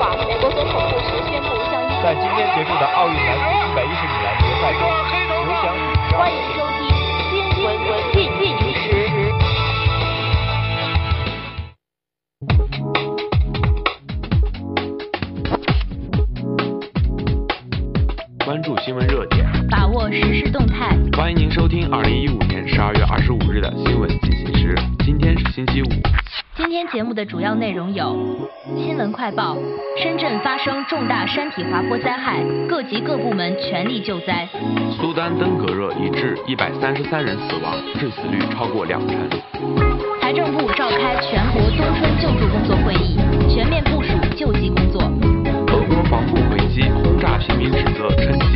在今天结束的奥运男子一百一十米栏决赛中刘翔宇欢迎收听新闻文件进行时关注新闻热点。把握时事动态。欢迎您收听二零一五年十二月二十五日的新闻进行时今天是星期五。今天节目的主要内容有：新闻快报，深圳发生重大山体滑坡灾害，各级各部门全力救灾；苏丹登革热已致一百三十三人死亡，致死率超过两成；财政部召开全国冬春救助工作会议，全面部署救济工作；俄国防部回击轰炸平民指责称。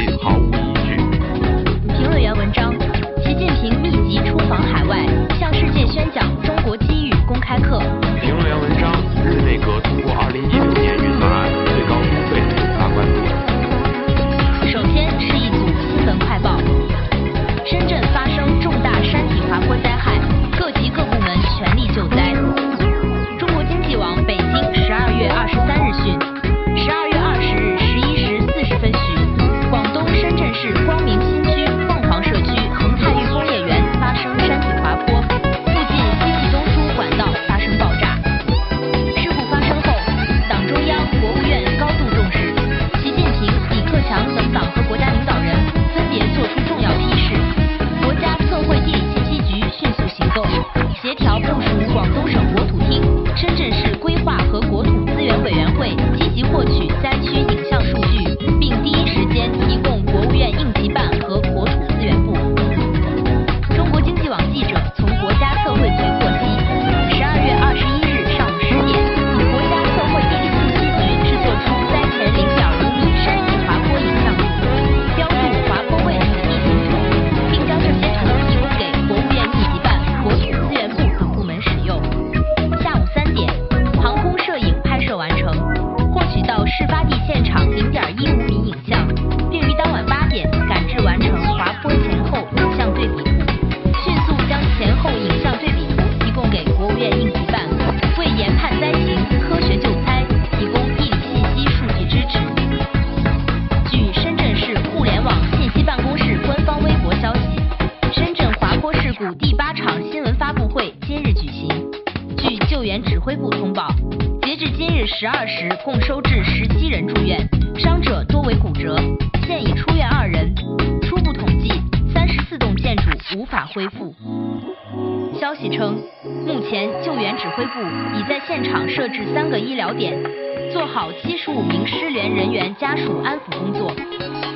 点。做好七十五名失联人员家属安抚工作。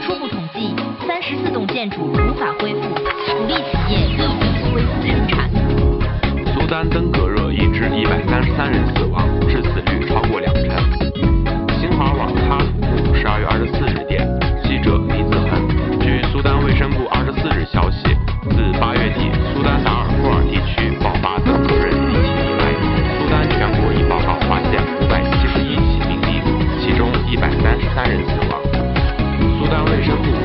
初步统计三十四栋建筑无法恢复鼓励企业立即恢复生产。苏丹登革热已致一百三十三人死亡致死率超过两成。Yo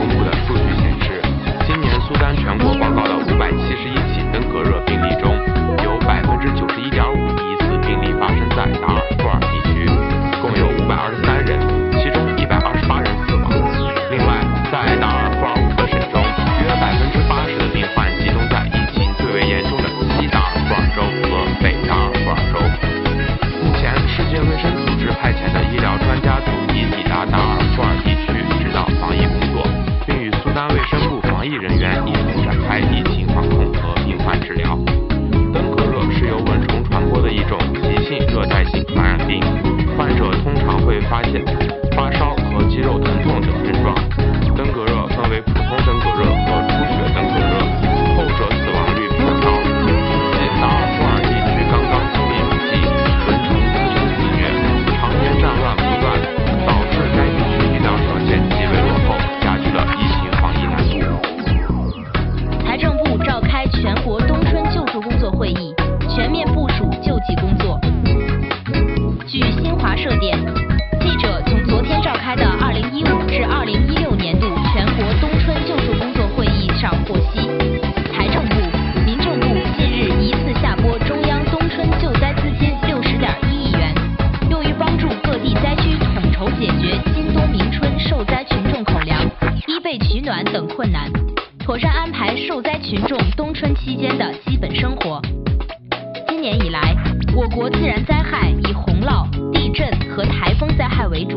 我国自然灾害以洪涝地震和台风灾害为主。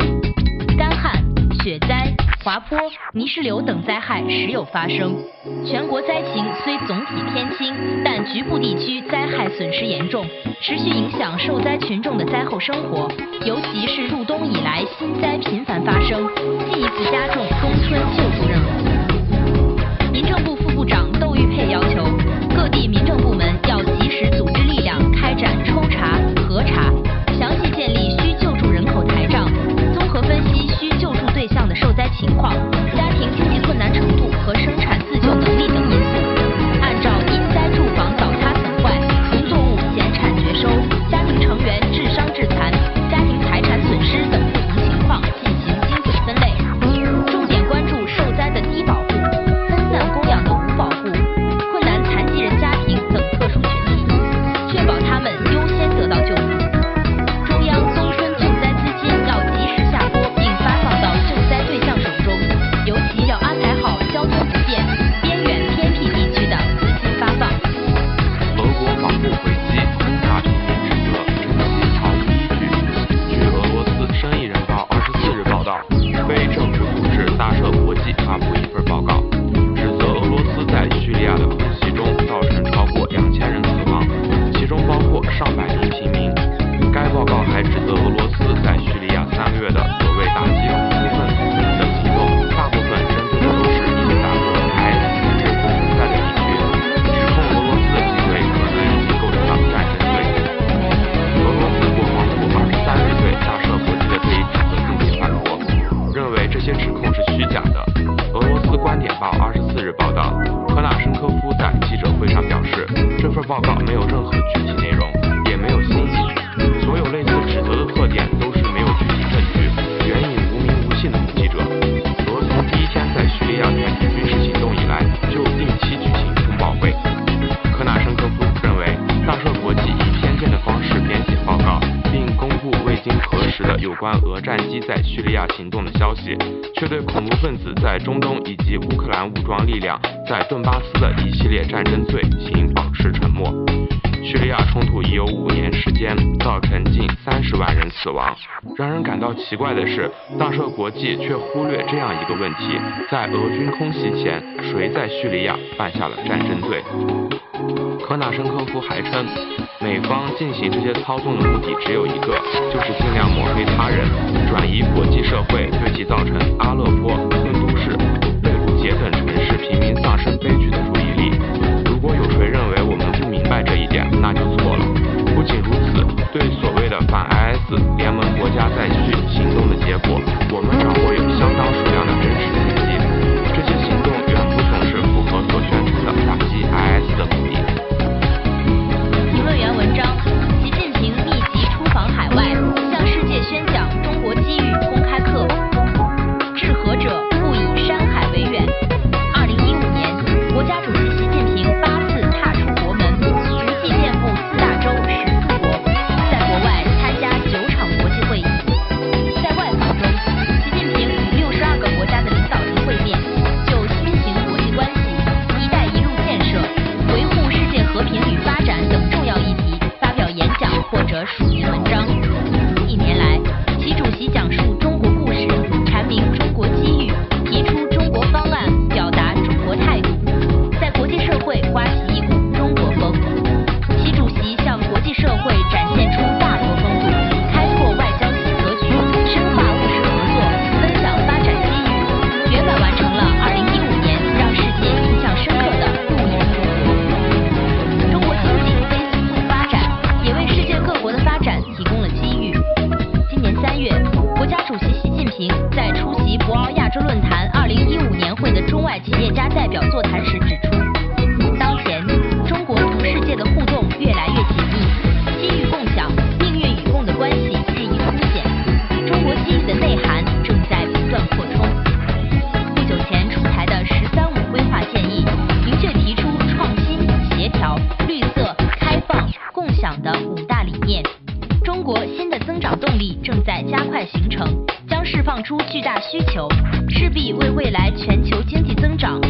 干旱雪灾滑坡泥石流等灾害时有发生。全国灾情虽总体偏轻但局部地区灾害损失严重持续影响受灾群众的灾后生活。尤其是入冬以来新灾频繁发生进一步加重冬春救助任务。民政部副部长窦玉沛要求各地民政部门要及时组织力量战机在叙利亚行动的消息却对恐怖分子在中东以及乌克兰武装力量在顿巴斯的一系列战争罪行保持沉默。叙利亚冲突已有五年时间造成近三十万人死亡。让人感到奇怪的是大赦国际却忽略这样一个问题在俄军空袭前谁在叙利亚犯下了战争罪？可纳申科夫还称，美方进行这些操纵的目的只有一个，就是尽量抹黑他人，转移国际社会对其造成阿勒颇、印度市、内卢杰等城市平民丧生悲剧的注意力。如果有谁认为我们不明白这一点，那就错了。不仅如此，对所谓的反 IS 联盟国家在叙行动的结果，我们掌握有相当数量的真实。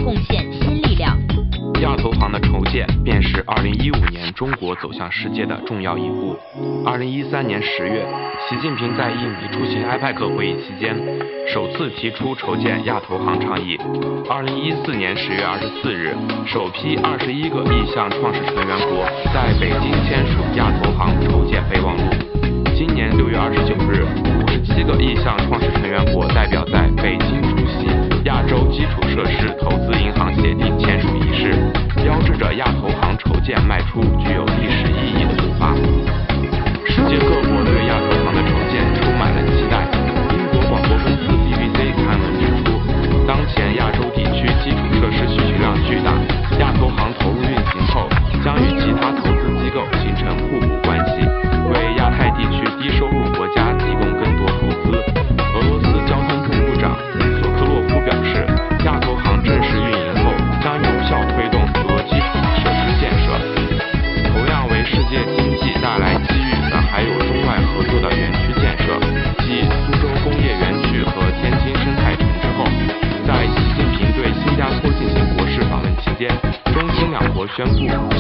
贡献新力量。亚投行的筹建便是2015年中国走向世界的重要一步。2013年10月，习近平在印尼出席 IPEC 会议期间，首次提出筹建亚投行倡议。2014年10月24日，首批21个意向创始成员国在北京签署亚投行筹建备忘录。今年6月29日，57个意向创始成员国代表在北京。亚洲基础设施投资银行协定签署仪式标志着亚投行筹建迈出具有宣布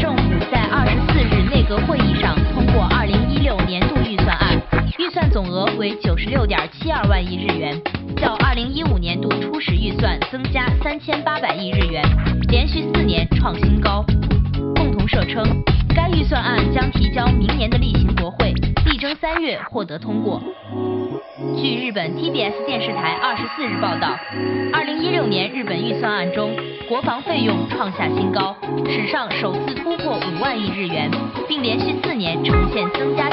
政府在二十四日内阁会议上通过二零一六年度预算案预算总额为九十六点七二万亿日元较二零一五年度初始预算增加三千八百亿日元连续四年创新高。共同社称该预算案将提交明年的例行国会力争三月获得通过。据日本 tbs 电视台二十四日报道二零一六年日本预算案中国防费用创下新高史上首次突破五万亿日元并连续四年呈现增加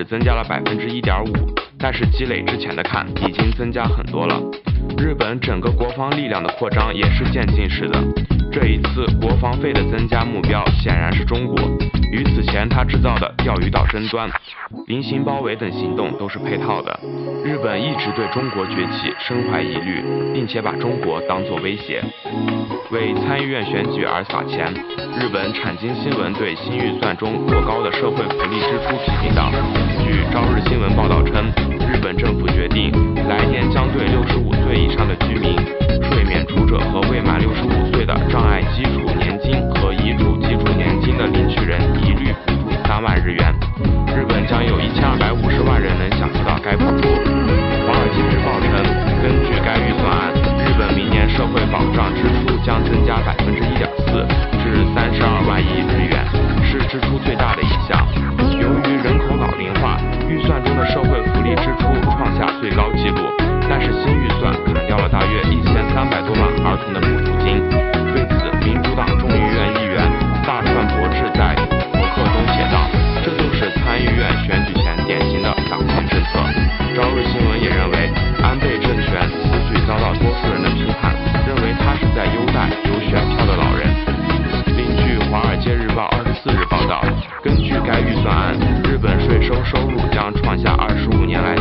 只增加了百分之一点五但是积累之前的看已经增加很多了。日本整个国防力量的扩张也是渐进式的。这一次国防费的增加目标显然是中国，与此前他制造的钓鱼岛争端、临行包围等行动都是配套的。日本一直对中国崛起深怀疑虑，并且把中国当作威胁。为参议院选举而撒钱，日本产经新闻对新预算中过高的社会福利支出批评道。据朝日新闻报道称，日本政府决定来年将对六十五岁以上的居民、税免除者和未满六十五岁的障碍基础年金和遗嘱基础年金的领取人一律补助三万日元。日本将有一千二百安倍政权此举遭到多数人的批判，认为他是在优待有选票的老人。另据《华尔街日报》二十四日报道，根据该预算案，日本税收收入将创下二十五年来